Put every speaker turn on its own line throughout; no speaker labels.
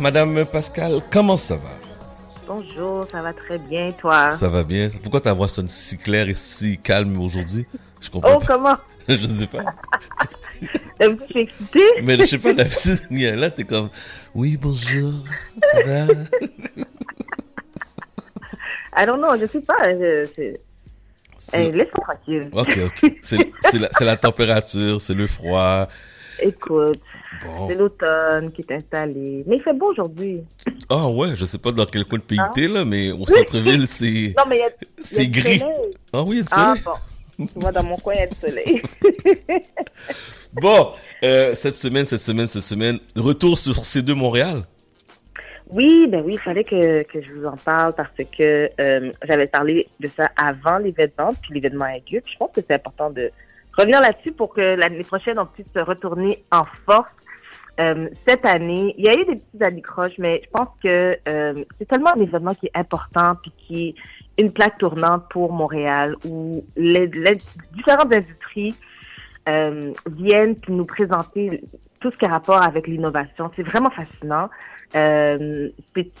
Madame Pascal, comment ça va?
Bonjour, ça va très bien, toi?
Ça va bien. Pourquoi ta voix sonne si claire et si calme aujourd'hui? Je comprends
Oh, comment?
je sais pas.
Un petit excitée?
Mais je sais pas, la petite, là, t'es comme, oui, bonjour, ça va?
Ah non, je sais pas. je- Hey, Laisse-moi tranquille.
Ok, ok. C'est c'est la, c'est la température, c'est le froid.
Écoute,
Bon.
c'est l'automne qui est installé. Mais il fait beau aujourd'hui.
Ah ouais, je sais pas dans quel coin de pays t'es, là, mais au centre-ville, c'est
Non, mais
gris.
soleil.
Ah oui, il y a du
Ah
soleil.
bon. Tu vois, dans mon coin, il y a du soleil.
Bon, euh, cette semaine, cette semaine, cette semaine, retour sur C2 Montréal.
Oui, ben oui, il fallait que, que je vous en parle parce que euh, j'avais parlé de ça avant l'événement, puis l'événement a lieu. Puis je pense que c'est important de revenir là-dessus pour que l'année prochaine, on puisse se retourner en force. Euh, cette année, il y a eu des petites anicroches, mais je pense que euh, c'est tellement un événement qui est important puis qui est une plaque tournante pour Montréal où les, les différentes industries euh, viennent puis nous présenter tout ce qui a rapport avec l'innovation. C'est vraiment fascinant. Euh,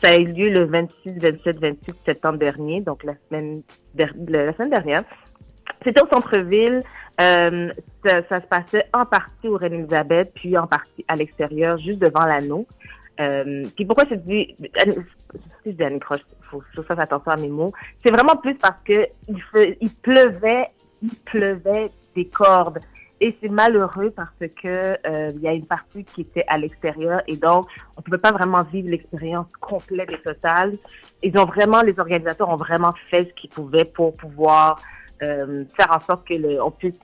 ça a eu lieu le 26, 27, 28 septembre dernier, donc la semaine, la semaine dernière. C'était au centre-ville. Euh, ça, ça se passait en partie au Reine-Élisabeth, puis en partie à l'extérieur, juste devant l'anneau. Euh, puis pourquoi je dis, si je dis Annie Croche, faut faut faire attention à mes mots. C'est vraiment plus parce que il pleuvait, il pleuvait des cordes. Et c'est malheureux parce que euh, il y a une partie qui était à l'extérieur et donc on ne pouvait pas vraiment vivre l'expérience complète et totale. Ils ont vraiment, les organisateurs ont vraiment fait ce qu'ils pouvaient pour pouvoir euh, faire en sorte que le, on puisse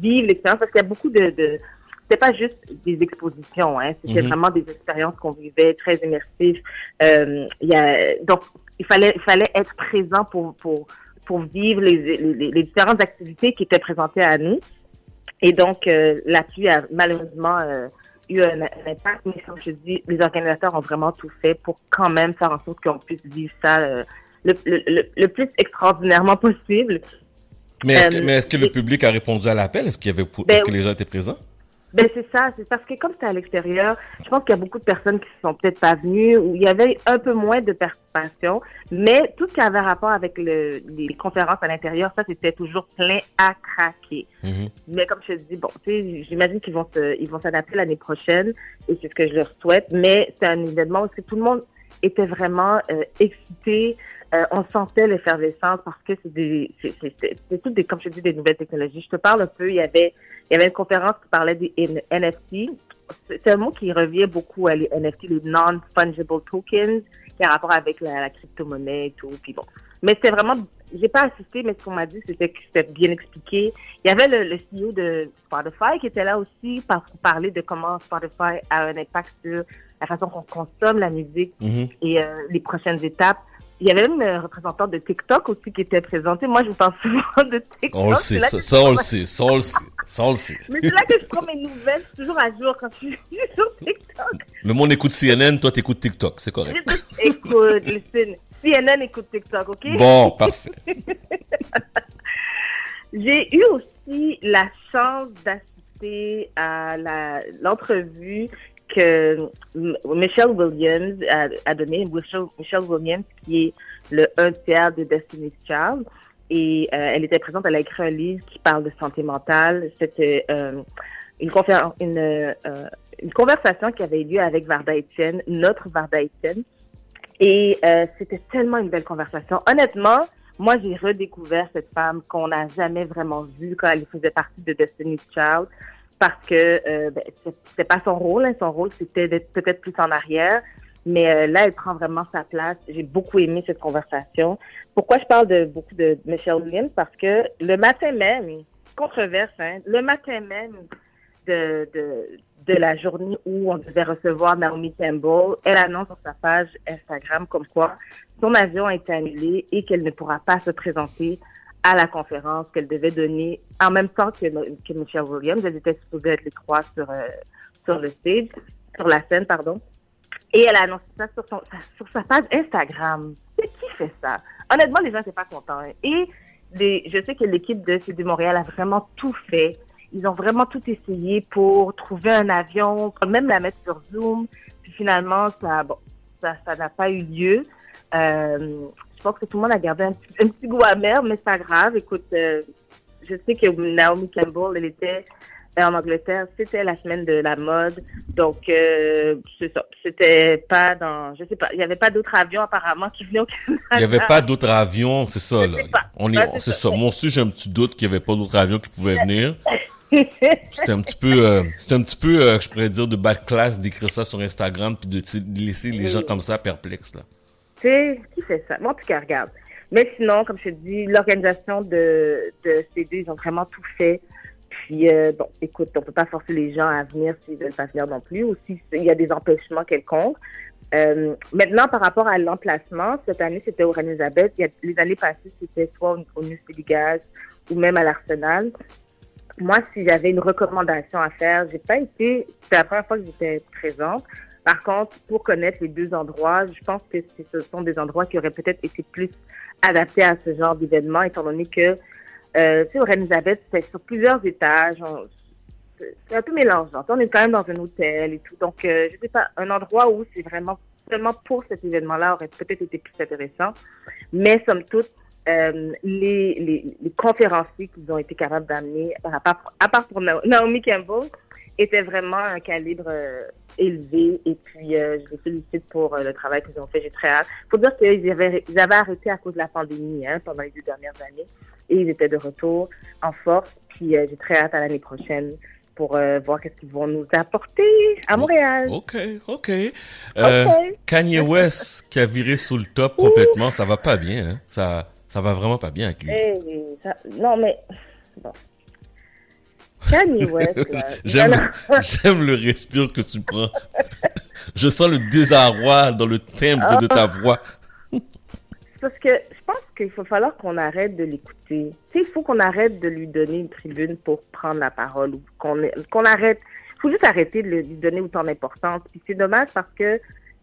vivre l'expérience parce qu'il y a beaucoup de, de c'était pas juste des expositions, hein, c'était
Mhm.
vraiment des expériences qu'on vivait très immersives. Euh, il y a, donc il fallait, il fallait être présent pour pour pour vivre les, les, les différentes activités qui étaient présentées à nous. Et donc, euh, là-dessus a malheureusement euh, eu un, un impact, mais comme je dis, les organisateurs ont vraiment tout fait pour quand même faire en sorte qu'on puisse vivre ça euh, le, le, le, le plus extraordinairement possible.
Mais est-ce que,
Euh,
mais est-ce que le public a répondu à l'appel? Est-ce qu'il y avait,
Ben
est-ce que les gens étaient présents?
Ben c'est ça, c'est parce que comme c'est à l'extérieur, je pense qu'il y a beaucoup de personnes qui sont peut-être pas venues ou il y avait un peu moins de participation, mais tout ce qui avait rapport avec le, les conférences à l'intérieur, ça c'était toujours plein à craquer.
Mhm.
Mais comme je te dis, bon, tu sais, j'imagine qu'ils vont se, ils vont s'adapter l'année prochaine et c'est ce que je leur souhaite. Mais c'est un événement où tout le monde était vraiment euh, excité. Euh, on sentait l'effervescence parce que c'est des, c'est, toutes des, comme je dis, des nouvelles technologies. Je te parle un peu. Il y avait, il y avait une conférence qui parlait des NFT. C'est un mot qui revient beaucoup à les NFT, les non-fungible tokens, qui a rapport avec la, la crypto-monnaie et tout. Puis bon. Mais c'était vraiment, j'ai pas assisté, mais ce qu'on m'a dit, c'était que c'était bien expliqué. Il y avait le, le CEO de Spotify qui était là aussi pour parler de comment Spotify a un impact sur la façon qu'on consomme la musique
Mhm.
et euh, les prochaines étapes. Il y avait même un représentant de TikTok aussi qui était présenté. Moi, je vous parle souvent de TikTok.
On le sait, ça, ça, on le sait, ça, on le sait, ça, on le sait.
Mais c'est là que je prends mes nouvelles, toujours à jour quand je suis sur TikTok.
Le monde écoute CNN, toi t'écoutes TikTok, c'est correct.
Écoute, listen, CNN écoute TikTok, OK?
Bon, parfait.
J'ai eu aussi la chance d'assister à l'entrevue que Michelle Williams a, donnée. Michelle, Williams, qui est le un tiers de Destiny's Child. Et euh, elle était présente, elle a écrit un livre qui parle de santé mentale. C'était euh, euh, une conversation qui avait eu lieu avec Varda Etienne, notre Varda Etienne. Et c'était tellement une belle conversation. Honnêtement, moi, j'ai redécouvert cette femme qu'on n'a jamais vraiment vue quand elle faisait partie de Destiny's Child parce que euh, ben, pas son rôle. hein. Son rôle, c'était d'être peut-être plus en arrière. Mais euh, là, elle prend vraiment sa place. J'ai beaucoup aimé cette conversation. Pourquoi je parle de beaucoup de Michelle Williams? Parce que le matin même, controverse, hein, le matin même de, de, de la journée où on devait recevoir Naomi Campbell, elle annonce sur sa page Instagram comme quoi son avion a été annulé et qu'elle ne pourra pas se présenter à la conférence qu'elle devait donner en même temps que, que Williams. Elles étaient supposées être les trois sur, euh, sur le stage, sur la scène, pardon. Et elle a annoncé ça sur, son, sur sa page Instagram. C'est qui fait ça? Honnêtement, les gens n'étaient pas contents. hein. Et je sais que l'équipe de CD Montréal a vraiment tout fait. Ils ont vraiment tout essayé pour trouver un avion, même la mettre sur Zoom. Puis finalement, ça, bon, ça ça n'a pas eu lieu. Euh, pense que tout le monde a gardé un, petit- un petit goût amer, mais c'est pas grave. Écoute, euh, je sais que Naomi Campbell, elle était euh, en Angleterre, c'était la semaine de la mode, donc euh, c'est ça. C'était pas dans, je sais pas, il y avait pas d'autres avions apparemment qui venaient au Canada.
Il n'y avait pas d'autres avions, c'est ça, là. On est,
c'est ça.
Moi aussi, j'ai un petit doute qu'il n'y avait pas d'autres avions qui pouvaient venir. C'était un petit peu, euh, un petit peu, euh, je pourrais dire, de bad class d'écrire ça sur Instagram puis de laisser les gens comme ça perplexes, là.
Qui fait ça? Bon, en tout cas, regarde. Mais sinon, comme je te dis, l'organisation de, ces deux, ils ont vraiment tout fait. Puis, euh, bon, écoute, on peut pas forcer les gens à venir s'ils veulent pas venir non plus, ou s'il y a des empêchements quelconques. Euh, maintenant, par rapport à l'emplacement, cette année, c'était au Reine-Elisabeth. Les années passées, c'était soit au, au New Gaz ou même à l'Arsenal. Moi, si j'avais une recommandation à faire, j'ai pas été, c'était la première fois que j'étais présente. Par contre, pour connaître les deux endroits, je pense que ce sont des endroits qui auraient peut-être été plus adaptés à ce genre d'événement, étant donné que, euh, tu sais, au sur plusieurs étages. on- c'est c'est un peu mélangeant. On est quand même dans un hôtel et tout. Donc, euh, je sais pas, un endroit où c'est vraiment seulement pour cet événement-là aurait peut-être été plus intéressant. Mais somme toute, euh, les, les, les conférenciers qu'ils ont été capables d'amener, à part, à part pour Na- Naomi Campbell, étaient vraiment un calibre euh, élevé. Et puis, euh, je les félicite pour le travail qu'ils ont fait. J'ai très hâte. faut dire qu'ils avaient, ils avaient arrêté à cause de la pandémie hein, pendant les deux dernières années. Et ils étaient de retour en force. Puis, j'ai très hâte à l'année prochaine pour euh, voir qu'est-ce qu'ils vont nous apporter à Montréal.
Ok, ok. Euh,
Ok.
Kanye West qui a viré sous le top complètement, ça va pas bien, hein. Ça, ça va vraiment pas bien avec lui.
Eh, ça- non, mais... Bon. Kanye West, là.
J'aime, le respire que tu prends. Je sens le désarroi dans le timbre de ta voix.
Parce que je pense qu'il faut falloir qu'on arrête de l'écouter. Tu sais, il faut qu'on arrête de lui donner une tribune pour prendre la parole ou qu'on qu'on arrête. Il faut juste arrêter de lui donner autant d'importance. Puis c'est dommage parce que,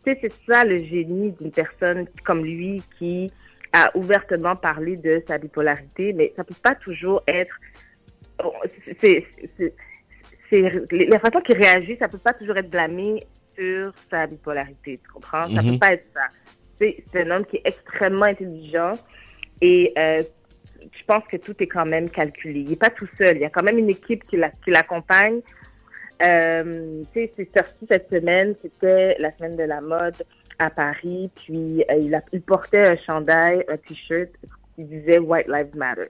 tu sais, c'est ça le génie d'une personne comme lui qui a ouvertement parlé de sa bipolarité, mais ça peut pas toujours être. C'est. c'est- c'est- La façon qu'il réagit, ça peut pas toujours être blâmé sur sa bipolarité, tu comprends? Ça
Mhm.
peut pas être ça c'est c'est un homme qui est extrêmement intelligent et euh, je pense que tout est quand même calculé. Il n'est pas tout seul. Il y a quand même une équipe qui la- qui l'accompagne. Euh, tu sais, c'est sorti cette semaine. C'était la semaine de la mode à Paris. Puis euh, il, a- il portait un chandail, un t-shirt qui disait White Lives Matter.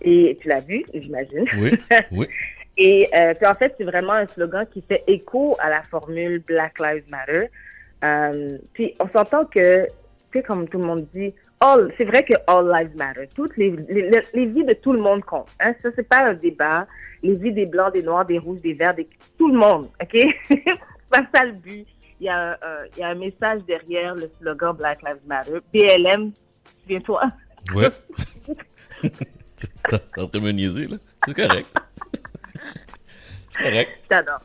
Et tu l'as vu, j'imagine.
Oui, oui.
Et euh, puis en fait, c'est vraiment un slogan qui fait écho à la formule Black Lives Matter. Euh, puis on s'entend que, tu sais, comme tout le monde dit, all, c'est vrai que all lives matter. Toutes les, les, vies de tout le monde comptent. Hein? Ça, c'est pas un débat. Les vies des blancs, des noirs, des rouges, des verts, des tout le monde. Ok? C'est pas ça le but. Il y a, un- un- il y a un message derrière le slogan Black Lives Matter. BLM, souviens-toi.
Ouais. T'es en train de me niaiser, là. C'est correct. C'est correct.
J'adore.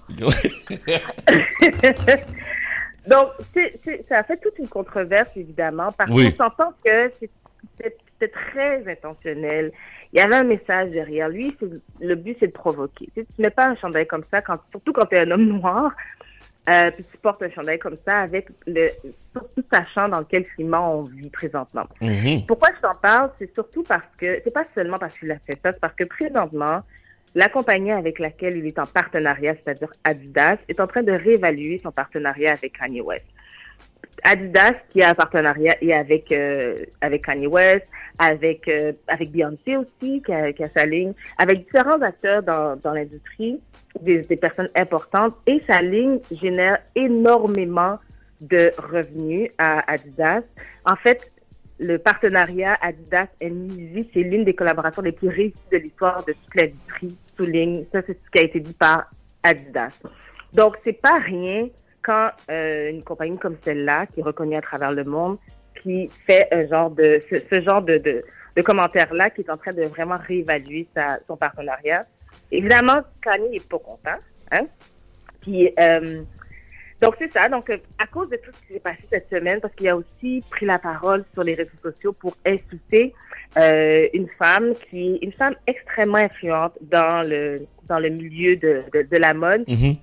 Donc, c'est, c'est- ça a fait toute une controverse, évidemment, parce
Oui.
qu'on s'entend que c'était très intentionnel. Il y avait un message derrière lui. c'est- le but, c'est de provoquer. Tu, sais, tu mets pas un chandail comme ça, quand, surtout quand tu es un homme noir, euh, puis tu portes un chandail comme ça avec le, surtout sachant dans quel climat on vit présentement.
Mhm.
Pourquoi je t'en parle, c'est surtout parce que, c'est pas seulement parce qu'il a fait ça, c'est parce que présentement, la compagnie avec laquelle il est en partenariat, c'est-à-dire Adidas, est en train de réévaluer son partenariat avec Kanye West. Adidas qui a un partenariat et avec euh, avec Kanye West, avec euh, avec Beyoncé aussi qui a, qui a sa ligne, avec différents acteurs dans dans l'industrie, des, des personnes importantes et sa ligne génère énormément de revenus à Adidas. En fait, le partenariat Adidas Yeezy, c'est l'une des collaborations les plus réussies de l'histoire de toute l'industrie, souligne. Ça, c'est ce qui a été dit par Adidas. Donc, c'est pas rien quand euh, une compagnie comme celle-là, qui est reconnue à travers le monde, qui fait un genre de ce, genre de, de, de commentaires-là, qui est en train de vraiment réévaluer son partenariat. Évidemment, Kanye n'est pas content. Hein? Puis, euh, donc, c'est ça. Donc, euh, à cause de tout ce qui s'est passé cette semaine, parce qu'il a aussi pris la parole sur les réseaux sociaux pour insulter euh, une femme qui est une femme extrêmement influente dans le dans le milieu de, de, de la mode.
Mhm.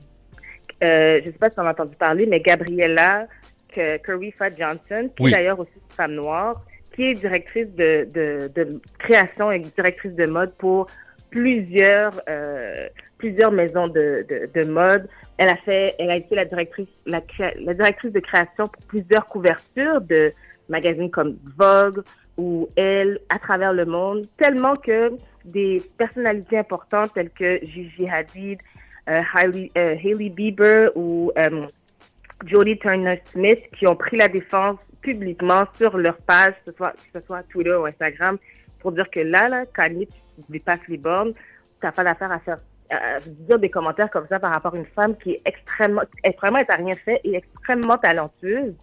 Euh, je ne sais pas si on a entendu parler, mais Gabriella Fat Johnson, qui est d'ailleurs aussi une femme noire, qui est directrice de, de, de, création et directrice de mode pour plusieurs euh, plusieurs maisons de, de, de, mode. Elle a fait, elle a été la directrice la, directrice de création pour plusieurs couvertures de magazines comme Vogue ou Elle à travers le monde, tellement que des personnalités importantes telles que Gigi Hadid, euh, Hailey, euh, Bieber ou euh, Jodie Turner-Smith qui ont pris la défense publiquement sur leur page, que ce soit, que ce soit Twitter ou Instagram, pour dire que là, là, Kanye, tu dépasses les bornes, tu n'as pas d'affaire à faire à dire des commentaires comme ça par rapport à une femme qui est extrêmement, extrêmement, elle rien fait et extrêmement talentueuse.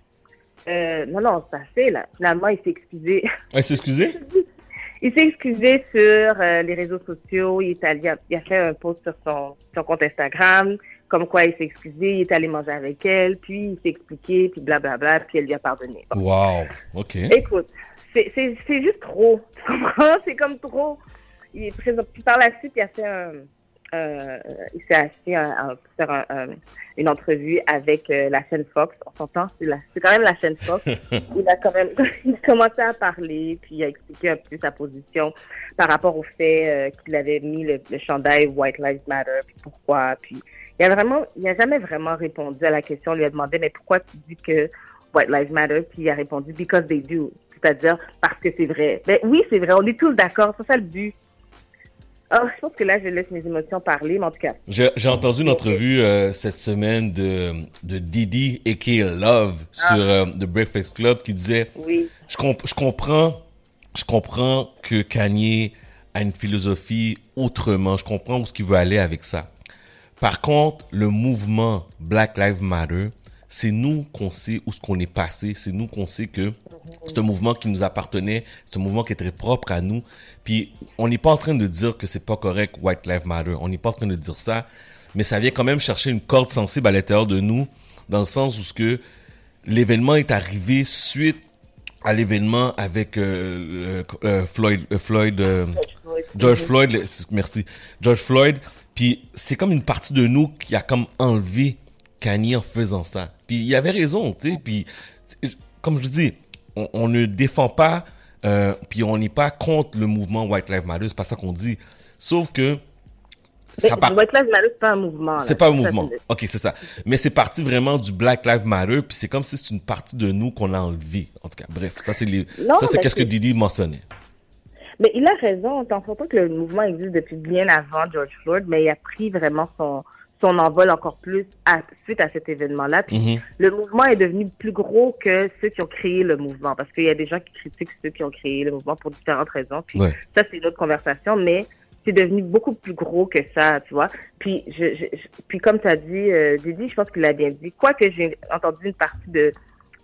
Euh, non, non, c'est assez, là. Finalement, il s'est excusé.
Ah, il s'est excusé?
il s'est excusé sur euh, les réseaux sociaux. Il, est allé, il a fait un post sur son, son compte Instagram comme quoi il s'est excusé, il est allé manger avec elle, puis il s'est expliqué, puis blablabla, puis elle lui a pardonné.
Wow, OK.
Écoute, c'est juste trop, tu comprends? C'est comme trop. Il est présent, puis par la suite, il a fait un... Euh, il s'est assis à, faire une entrevue avec euh, la chaîne Fox. On s'entend, c'est quand même la chaîne Fox. il a quand même il a commencé à parler, puis il a expliqué un peu sa position par rapport au fait euh, qu'il avait mis le, le chandail White Lives Matter, puis pourquoi, puis il a vraiment, il a jamais vraiment répondu à la question. On lui a demandé, mais pourquoi tu dis que White Lives Matter? Puis il a répondu, because they do. C'est-à-dire parce que c'est vrai. Ben oui, c'est vrai. On est tous d'accord. C'est ça le but. Oh, je pense que là, je laisse mes émotions parler, mais en tout cas.
J'ai entendu une entrevue euh, cette semaine de, de Didi et Love sur ah. euh, The Breakfast Club qui disait
oui.
je, je comprends je comprends que Kanye a une philosophie autrement. Je comprends où ce qu'il veut aller avec ça. Par contre, le mouvement Black Lives Matter, c'est nous qu'on sait où ce qu'on est passé, c'est nous qu'on sait que c'est un mouvement qui nous appartenait, c'est un mouvement qui est très propre à nous. Puis on n'est pas en train de dire que c'est pas correct White Lives Matter, on n'est pas en train de dire ça, mais ça vient quand même chercher une corde sensible à l'intérieur de nous dans le sens où ce que l'événement est arrivé suite à l'événement avec euh, euh, euh Floyd, euh, Floyd George Floyd, merci, George Floyd. Puis c'est comme une partie de nous qui a comme enlevé Kanye en faisant ça. Puis il avait raison, tu sais. Puis comme je dis, on, ne défend pas, euh, puis on n'est pas contre le mouvement White Lives Matter. C'est pas ça qu'on dit. Sauf que
ça White Lives Matter, c'est pas un mouvement.
C'est pas un mouvement. Ok, c'est ça. Mais c'est parti vraiment du Black Lives Matter, puis c'est comme si c'est une partie de nous qu'on a enlevé. En tout cas, bref, ça c'est les... ça c'est qu'est-ce que Didi mentionnait.
Mais il a raison. T'en faut pas que le mouvement existe depuis bien avant George Floyd, mais il a pris vraiment son, son envol encore plus à, suite à cet événement-là. Puis mm-hmm. le mouvement est devenu plus gros que ceux qui ont créé le mouvement, parce qu'il y a des gens qui critiquent ceux qui ont créé le mouvement pour différentes raisons. Puis ça, c'est une autre conversation, mais c'est devenu beaucoup plus gros que ça, tu vois. Puis, je, je, puis comme tu as dit, euh, Didi, je pense qu'il a bien dit. Quoique j'ai entendu une partie de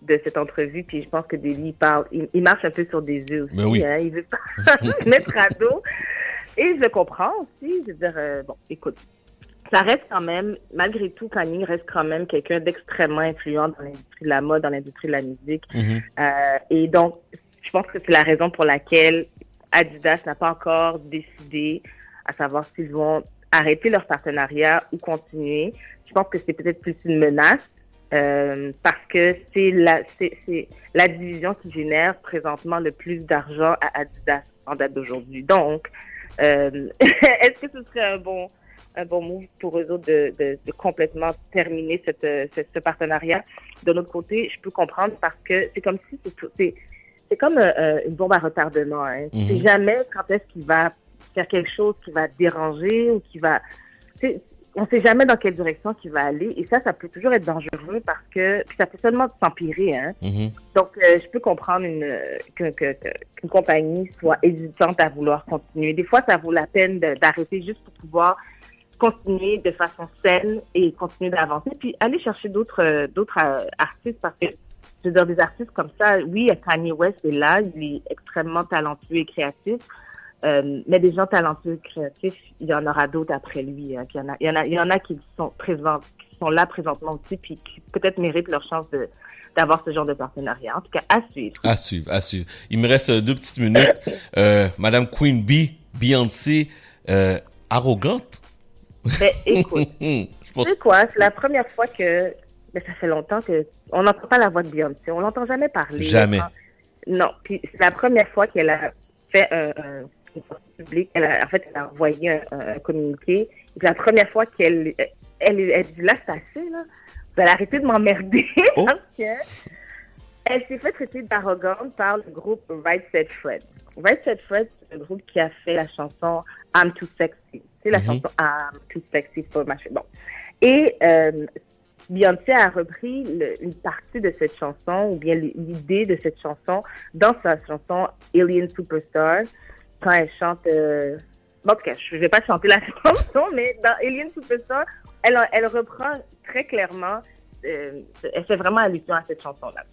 de cette entrevue, puis je pense que Deli parle, il, marche un peu sur des œufs aussi,
oui.
hein, il veut pas mettre à dos. Et je le comprends aussi, je veux dire, euh, bon, écoute, ça reste quand même, malgré tout, Kanye reste quand même quelqu'un d'extrêmement influent dans l'industrie de la mode, dans l'industrie de la musique.
Mm-hmm.
euh, et donc, je pense que c'est la raison pour laquelle Adidas n'a pas encore décidé à savoir s'ils vont arrêter leur partenariat ou continuer. Je pense que c'est peut-être plus une menace euh, parce que c'est la, c'est, la division qui génère présentement le plus d'argent à Adidas en date d'aujourd'hui. Donc, euh, est-ce que ce serait un bon, un bon move pour eux autres de, de, de complètement terminer cette, ce partenariat? De notre côté, je peux comprendre parce que c'est comme si c'est, c'est comme euh, une bombe à retardement. Hein. C'est mhm. jamais quand est-ce qu'il va faire quelque chose qui va déranger ou qui va on ne sait jamais dans quelle direction il va aller. Et ça, ça peut toujours être dangereux parce que ça peut seulement s'empirer. Hein?
Mm-hmm.
Donc, euh, je peux comprendre une, que, que, qu'une compagnie soit hésitante à vouloir continuer. Des fois, ça vaut la peine d'arrêter juste pour pouvoir continuer de façon saine et continuer d'avancer. Puis aller chercher d'autres euh, d'autres euh, artistes parce que, je veux dire, des artistes comme ça, oui, Kanye West est là, il est extrêmement talentueux et créatif. Euh, mais des gens talentueux, créatifs, il y en aura d'autres après lui. Hein, il, y en a, il, y en a, il y en a qui sont qui sont là présentement aussi, puis qui peut-être méritent leur chance de d'avoir ce genre de partenariat. En tout cas, à suivre.
À suivre, à suivre. Il me reste deux petites minutes. Madame Queen Bee, Beyoncé, arrogante.
Ben, écoute, tu sais quoi, c'est la première fois que mais ça fait longtemps que on n'entend pas la voix de Beyoncé. On l'entend jamais parler.
Jamais.
Non. Puis c'est la première fois qu'elle a fait un, un publique. Elle a, en fait, elle a envoyé un, un communiqué. C'est la première fois qu'elle elle, elle, dit là, c'est assez, là. Vous allez arrêter de m'emmerder
Oh.
parce que elle s'est fait traiter d'arrogante par le groupe Right Said Fred. Right Said Fred, groupe qui a fait la chanson I'm Too Sexy. C'est la
Mhm.
chanson I'm Too Sexy for my Bon. Et euh, Beyoncé a repris le- une partie de cette chanson, ou bien l'idée de cette chanson, dans sa chanson Alien Superstar, quand elle chante. Euh... Bon, en tout cas, je vais pas chanter la chanson, mais dans Alien Superstar, elle, elle reprend très clairement, euh, elle fait vraiment allusion à cette chanson-là.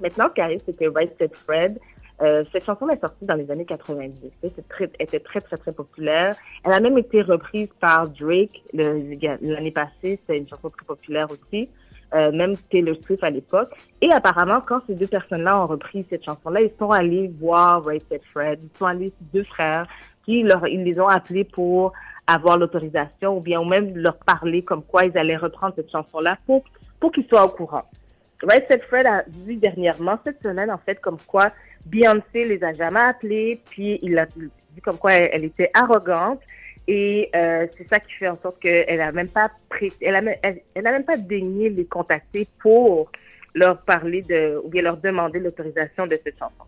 Maintenant, ce qui arrive, c'est que Right Said Fred, euh, cette chanson est sortie dans les années 90. C'était très, était très, très, très populaire. Elle a même été reprise par Drake l'année passée. C'était une chanson très populaire aussi. Euh, même Taylor Swift à l'époque. Et apparemment, quand ces deux personnes-là ont repris cette chanson-là, ils sont allés voir Right Said Fred. Ils sont allés, ces deux frères, qui leur, ils les ont appelés pour avoir l'autorisation ou bien ou même leur parler comme quoi ils allaient reprendre cette chanson-là pour, pour qu'ils soient au courant. Right Said Fred a dit dernièrement, cette semaine, en fait, comme quoi Beyoncé les a jamais appelés, puis il a dit comme quoi elle, était arrogante. Et euh, c'est ça qui fait en sorte qu'elle a même pas elle elle, elle même pas daigné les contacter pour leur parler de ou bien leur demander l'autorisation de cette chanson.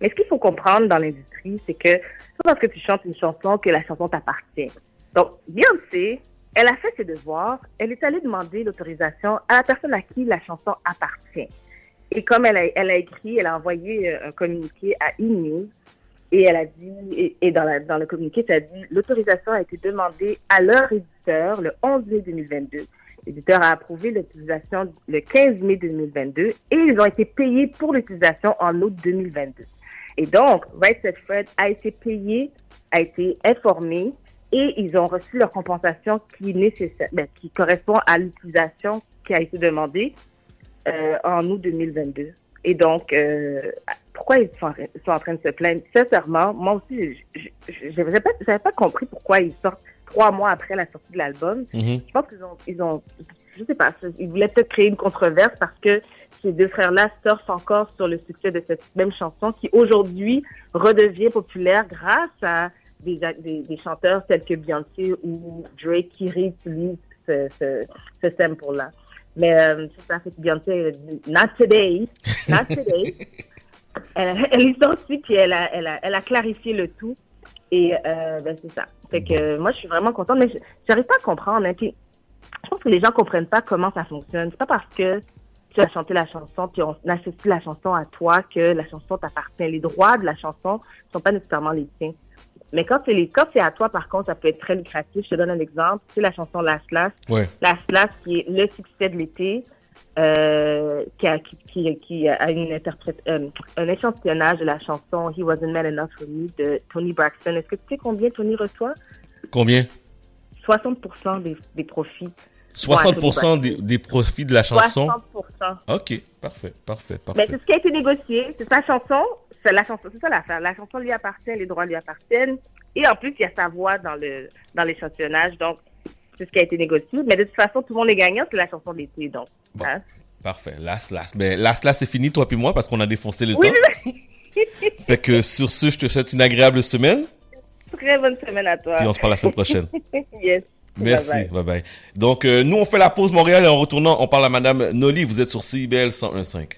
Mais ce qu'il faut comprendre dans l'industrie, c'est que c'est parce que tu chantes une chanson que la chanson t'appartient. Donc, Beyoncé, elle a fait ses devoirs, elle est allée demander l'autorisation à la personne à qui la chanson appartient. Et comme elle a, écrit, elle a envoyé euh, un communiqué à E-News et elle a dit, et, dans, le communiqué, ça dit, l'autorisation a été demandée à leur éditeur le 11 mai 2022. L'éditeur a approuvé l'utilisation le 15 mai 2022 et ils ont été payés pour l'utilisation en août 2022. Et donc, Right Said Fred a été payé, a été informé et ils ont reçu leur compensation qui, nécessaire, ben, qui correspond à l'utilisation qui a été demandée euh, en août 2022. Et donc, euh, pourquoi ils sont, ils sont en train de se plaindre? Sincèrement, moi aussi, je n'avais pas, j'avais pas compris pourquoi ils sortent trois mois après la sortie de l'album.
Mhm.
Je pense qu'ils ont, ils ont, je sais pas, ils voulaient peut-être créer une controverse parce que ces deux frères-là surfent encore sur le succès de cette même chanson qui aujourd'hui redevient populaire grâce à des, des, des chanteurs tels que Beyoncé ou Drake qui réutilisent ce, ce, ce sample-là. Mais euh, c'est ça, fait Beyoncé, elle dit, not today, not today. elle, elle est sortie puis elle a, elle a, elle a clarifié le tout. Et euh, ben c'est ça. Fait que euh, moi, je suis vraiment contente, mais je- j'arrive pas à comprendre. Hein, puis, je pense que les gens comprennent pas comment ça fonctionne. C'est pas parce que tu as chanté la chanson puis on associe la chanson à toi que la chanson t'appartient. Les droits de la chanson sont pas nécessairement les tiens. Mais quand c'est les, quand c'est à toi, par contre, ça peut être très lucratif. Je te donne un exemple. C'est la chanson Last Last.
Ouais.
Last Last qui est le succès de l'été, euh, qui, a, qui, qui, qui a une interprète, euh, un échantillonnage de la chanson He Wasn't Man Enough for Me de Tony Braxton. Est-ce que tu sais combien Tony reçoit?
Combien?
60% des, des profits.
60% des, des profits de la chanson?
60%.
Ok, parfait, parfait,
Mais
parfait.
c'est ce qui a été négocié. C'est sa chanson. C'est la chanson. C'est ça l'affaire. La chanson lui appartient, les droits lui appartiennent. Et en plus, il y a sa voix dans le dans l'échantillonnage. Donc, c'est ce qui a été négocié. Mais de toute façon, tout le monde est gagnant. C'est la chanson d'été. Donc,
Bon.
hein.
Parfait. Last, last. Mais last, last, c'est fini, toi puis moi, parce qu'on a défoncé le
Oui,
temps. Fait que sur ce, je te souhaite une agréable semaine.
très bonne semaine à toi.
Puis on se parle la semaine prochaine.
yes.
Merci.
Bye
Bye bye. Donc, euh, nous, on fait la pause Montréal et en retournant, on parle à Madame Noli. Vous êtes sur CIBL 101.5.